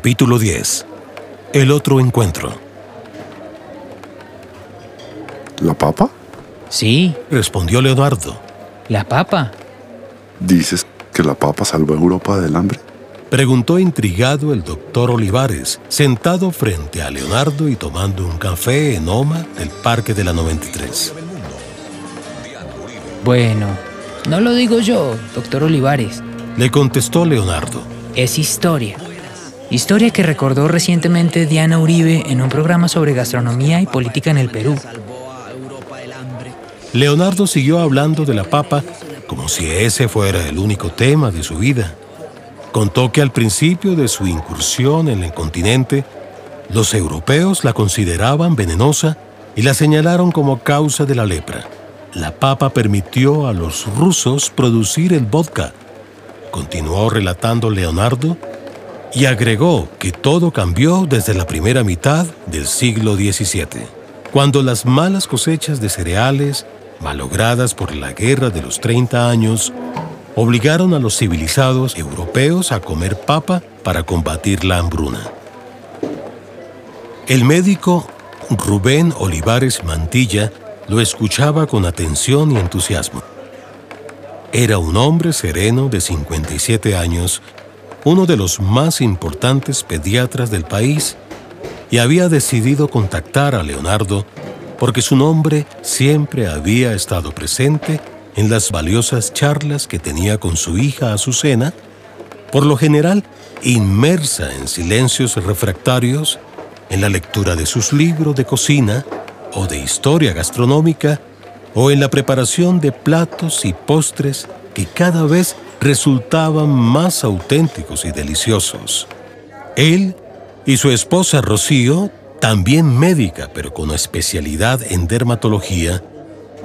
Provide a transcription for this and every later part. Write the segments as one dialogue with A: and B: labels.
A: Capítulo 10. El otro encuentro.
B: ¿La papa?
C: Sí,
A: Respondió Leonardo.
C: la papa.
B: ¿Dices que la papa salvó a Europa del hambre?
A: Preguntó intrigado el doctor Olivares, sentado frente a Leonardo y tomando un café en Oma del Parque de la 93.
C: Bueno, no lo digo yo, doctor Olivares.
A: Le contestó Leonardo.
C: Es historia. Historia que recordó recientemente Diana Uribe en un programa sobre gastronomía y política en el Perú.
A: Leonardo siguió hablando de la papa como si ese fuera el único tema de su vida. Contó que al principio de su incursión en el continente, los europeos la consideraban venenosa y la señalaron como causa de la lepra. La papa permitió a los rusos producir el vodka. Continuó relatando Leonardo y agregó que todo cambió desde la primera mitad del siglo XVII, cuando las malas cosechas de cereales, malogradas por la guerra de los 30 años, obligaron a los civilizados europeos a comer papa para combatir la hambruna. El médico Rubén Olivares Mantilla lo escuchaba con atención y entusiasmo. Era un hombre sereno de 57 años, uno de los más importantes pediatras del país, y había decidido contactar a Leonardo porque su nombre siempre había estado presente en las valiosas charlas que tenía con su hija Azucena, por lo general inmersa en silencios refractarios, en la lectura de sus libros de cocina o de historia gastronómica, o en la preparación de platos y postres que cada vez resultaban más auténticos y deliciosos. Él y su esposa Rocío, también médica pero con especialidad en dermatología,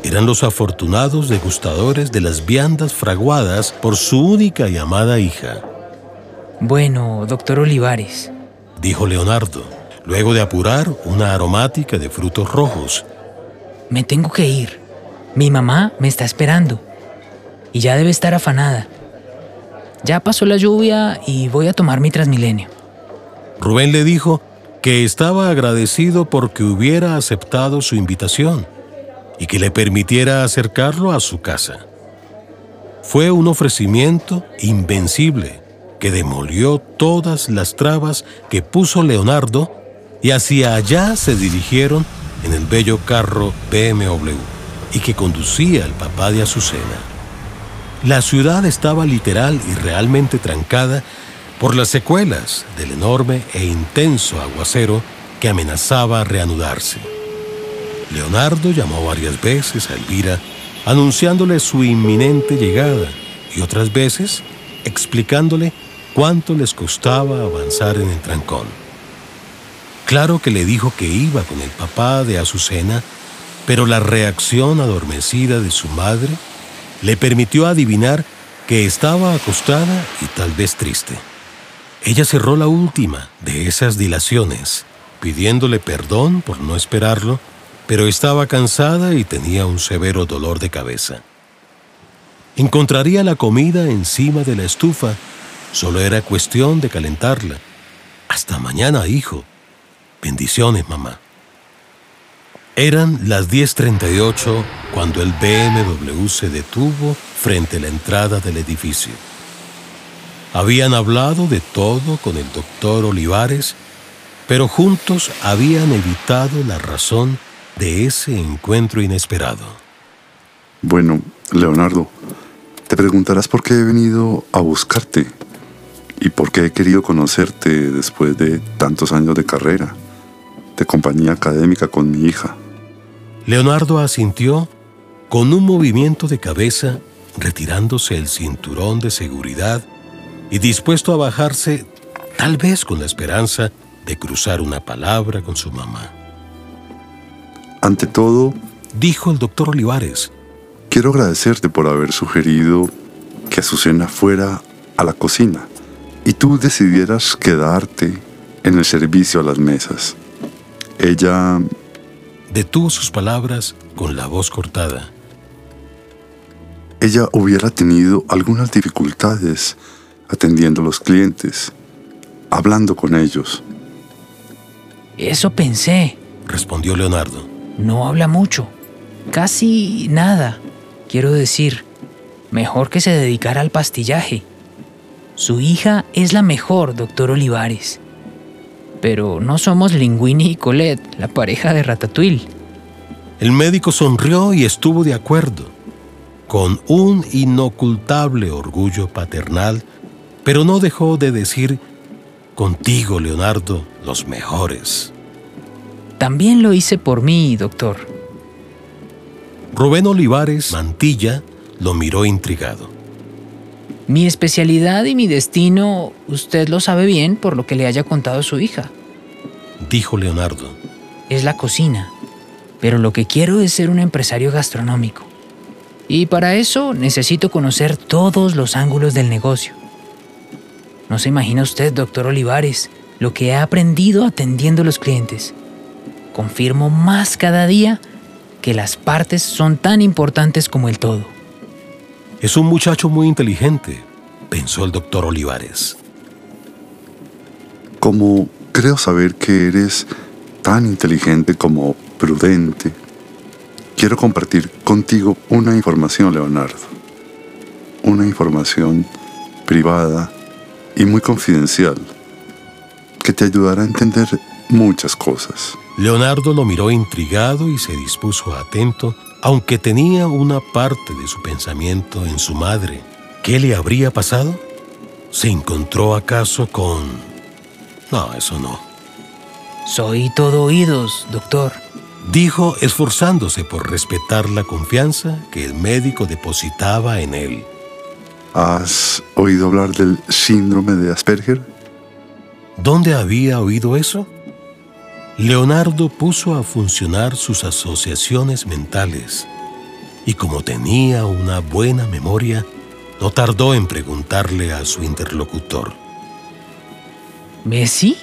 A: eran los afortunados degustadores de las viandas fraguadas por su única y amada hija,
C: Bueno, doctor Olivares,
A: dijo Leonardo, luego de apurar una aromática de frutos rojos.
C: me tengo que ir. Mi mamá me está esperando. Y ya debe estar afanada. Ya pasó la lluvia y voy a tomar mi Transmilenio.
A: Rubén le dijo que estaba agradecido porque hubiera aceptado su invitación y que le permitiera acercarlo a su casa. Fue un ofrecimiento invencible que demolió todas las trabas que puso Leonardo y hacia allá se dirigieron en el bello carro BMW y que conducía el papá de Azucena. La ciudad estaba literal y realmente trancada por las secuelas del enorme e intenso aguacero que amenazaba reanudarse. Leonardo llamó varias veces a Elvira anunciándole su inminente llegada y otras veces explicándole cuánto les costaba avanzar en el trancón. Claro que le dijo que iba con el papá de Azucena, pero la reacción adormecida de su madre le permitió adivinar que estaba acostada y tal vez triste. Ella cerró la última de esas dilaciones, pidiéndole perdón por no esperarlo, pero estaba cansada y tenía un severo dolor de cabeza. Encontraría la comida encima de la estufa, solo era cuestión de calentarla. Hasta mañana, hijo. Bendiciones, mamá. Eran las 10.38 cuando el BMW se detuvo frente a la entrada del edificio. Habían hablado de todo con el doctor Olivares, pero juntos habían evitado la razón de ese encuentro inesperado.
B: Bueno, Leonardo, te preguntarás por qué he venido a buscarte y por qué he querido conocerte después de tantos años de carrera, de compañía académica con mi hija.
A: Leonardo asintió con un movimiento de cabeza, retirándose el cinturón de seguridad y dispuesto a bajarse, tal vez con la esperanza de cruzar una palabra con su mamá.
B: Ante todo,
A: Dijo el doctor Olivares,
B: quiero agradecerte por haber sugerido que Azucena fuera a la cocina y tú decidieras quedarte en el servicio a las mesas. Ella
A: detuvo sus palabras con la voz cortada.
B: ella hubiera tenido algunas dificultades atendiendo a los clientes. hablando con ellos.
C: Eso pensé,
A: respondió Leonardo.
C: No habla mucho, casi nada. Quiero decir, mejor que se dedicara al pastillaje. Su hija es la mejor, doctor Olivares. Pero no somos Linguini y Colette, la pareja de Ratatouille.
A: El médico sonrió y estuvo de acuerdo, con un inocultable orgullo paternal, pero no dejó de decir, contigo, Leonardo, los mejores.
C: También lo hice por mí, doctor.
A: Rubén Olivares Mantilla lo miró intrigado.
C: Mi especialidad y mi destino, usted lo sabe bien por lo que le haya contado su hija.
A: Dijo Leonardo.
C: Es la cocina, pero lo que quiero es ser un empresario gastronómico. Y para eso necesito conocer todos los ángulos del negocio. No se imagina usted, doctor Olivares, lo que he aprendido atendiendo a los clientes. Confirmo más cada día que las partes son tan importantes como el todo.
A: Es un muchacho muy inteligente, pensó el doctor Olivares.
B: Como creo saber que eres tan inteligente como prudente, quiero compartir contigo una información, Leonardo. Una información privada y muy confidencial que te ayudará a entender muchas cosas.
A: Leonardo lo miró intrigado y se dispuso atento aunque tenía una parte de su pensamiento en su madre. ¿Qué le habría pasado? ¿Se encontró acaso con... No, eso no.
C: Soy todo oídos, doctor.
A: Dijo esforzándose por respetar la confianza que el médico depositaba en él.
B: ¿Has oído hablar del síndrome de Asperger?
A: ¿Dónde había oído eso? Leonardo puso a funcionar sus asociaciones mentales y como tenía una buena memoria, no tardó en preguntarle a su interlocutor.
C: ¿Messi?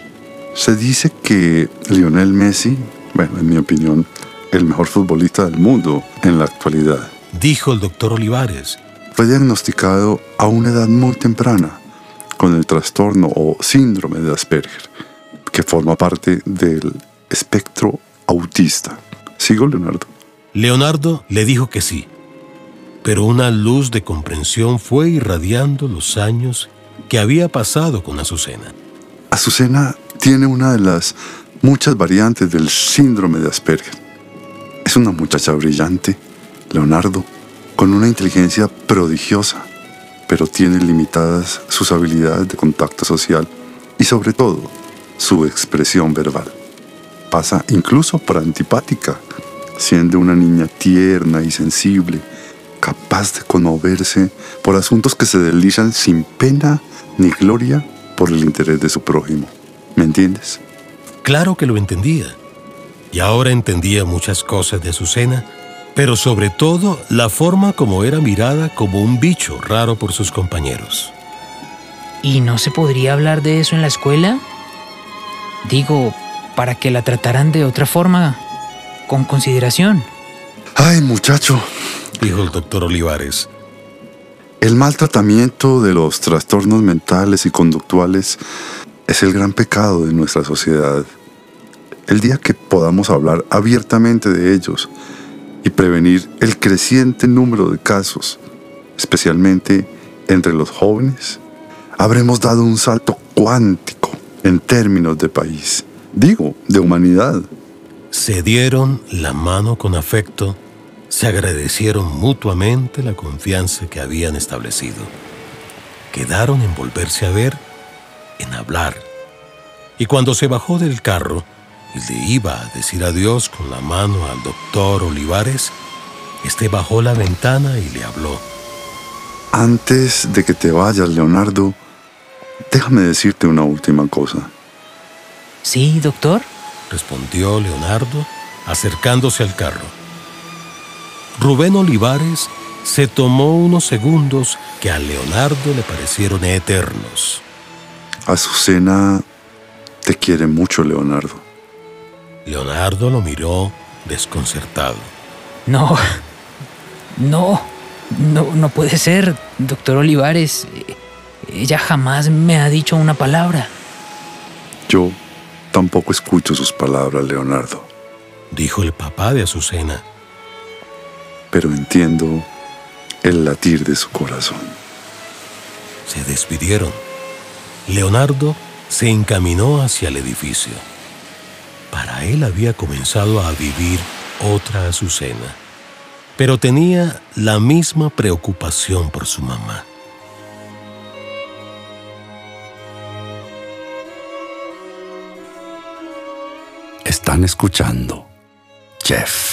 B: Se dice que Lionel Messi, bueno, en mi opinión, el mejor futbolista del mundo en la actualidad.
A: Dijo el doctor Olivares.
B: Fue diagnosticado a una edad muy temprana con el trastorno o síndrome de Asperger que forma parte del espectro autista. ¿Sigo, Leonardo?
A: Leonardo le dijo que sí, pero una luz de comprensión fue irradiando los años que había pasado con Azucena.
B: Azucena tiene una de las muchas variantes del síndrome de Asperger. Es una muchacha brillante, Leonardo, con una inteligencia prodigiosa, pero tiene limitadas sus habilidades de contacto social y sobre todo su expresión verbal. Pasa incluso por antipática, siendo una niña tierna y sensible, capaz de conmoverse por asuntos que se deslizan sin pena ni gloria por el interés de su prójimo. ¿Me entiendes?
A: Claro que lo entendía. Y ahora entendía muchas cosas de Azucena, pero sobre todo la forma como era mirada como un bicho raro por sus compañeros.
C: ¿Y no se podría hablar de eso en la escuela? Digo, para que la trataran de otra forma, con consideración.
B: Ay, muchacho,
A: dijo el doctor Olivares.
B: El maltratamiento de los trastornos mentales y conductuales es el gran pecado de nuestra sociedad. El día que podamos hablar abiertamente de ellos y prevenir el creciente número de casos, especialmente entre los jóvenes, habremos dado un salto cuántico en términos de país digo, de humanidad.
A: Se dieron la mano con afecto, se agradecieron mutuamente la confianza que habían establecido. Quedaron en volverse a ver, en hablar. Y cuando se bajó del carro y le iba a decir adiós con la mano al doctor Olivares, este bajó la ventana y le habló.
B: Antes de que te vayas, Leonardo, déjame decirte una última cosa.
C: Sí, doctor,
A: respondió Leonardo, acercándose al carro. Rubén Olivares se tomó unos segundos que a Leonardo le parecieron eternos.
B: Azucena te quiere mucho, Leonardo.
A: Leonardo lo miró desconcertado.
C: No, no, no, no puede ser, doctor Olivares. Ella jamás me ha dicho una palabra.
B: Yo tampoco escucho sus palabras, Leonardo.
A: Dijo el papá de Azucena.
B: Pero entiendo el latir de su corazón.
A: Se despidieron. Leonardo se encaminó hacia el edificio. Para él había comenzado a vivir otra Azucena, pero tenía la misma preocupación por su mamá.
D: Están escuchando Jeff.